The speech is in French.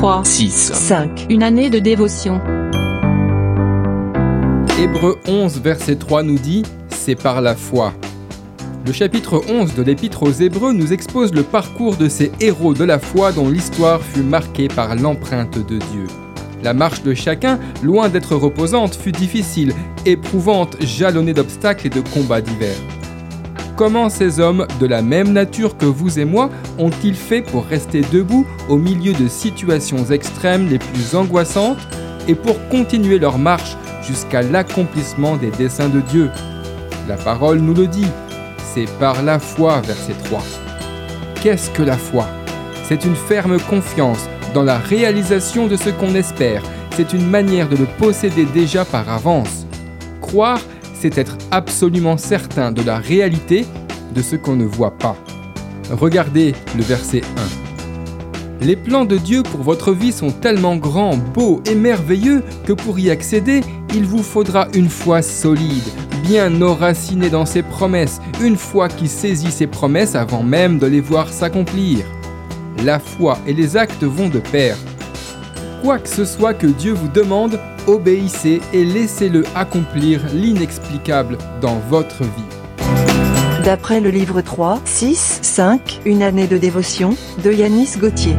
3, 6, 5. Une année de dévotion. Hébreux 11, verset 3 nous dit C'est par la foi. Le chapitre 11 de l'Épître aux Hébreux nous expose le parcours de ces héros de la foi dont l'histoire fut marquée par l'empreinte de Dieu. La marche de chacun, loin d'être reposante, fut difficile, éprouvante, jalonnée d'obstacles et de combats divers. Comment ces hommes, de la même nature que vous et moi, ont-ils fait pour rester debout au milieu de situations extrêmes les plus angoissantes et pour continuer leur marche jusqu'à l'accomplissement des desseins de Dieu? La parole nous le dit, c'est par la foi, verset 3. Qu'est-ce que la foi? C'est une ferme confiance dans la réalisation de ce qu'on espère. C'est une manière de le posséder déjà par avance. Croire, c'est être absolument certain de la réalité de ce qu'on ne voit pas. Regardez le verset 1. Les plans de Dieu pour votre vie sont tellement grands, beaux et merveilleux que pour y accéder, il vous faudra une foi solide, bien enracinée dans ses promesses, une foi qui saisit ses promesses avant même de les voir s'accomplir. La foi et les actes vont de pair. Quoi que ce soit que Dieu vous demande, obéissez et laissez-le accomplir l'inexplicable dans votre vie. D'après le livre 3, 6, 5. Une année de dévotion de Yanis Gauthier.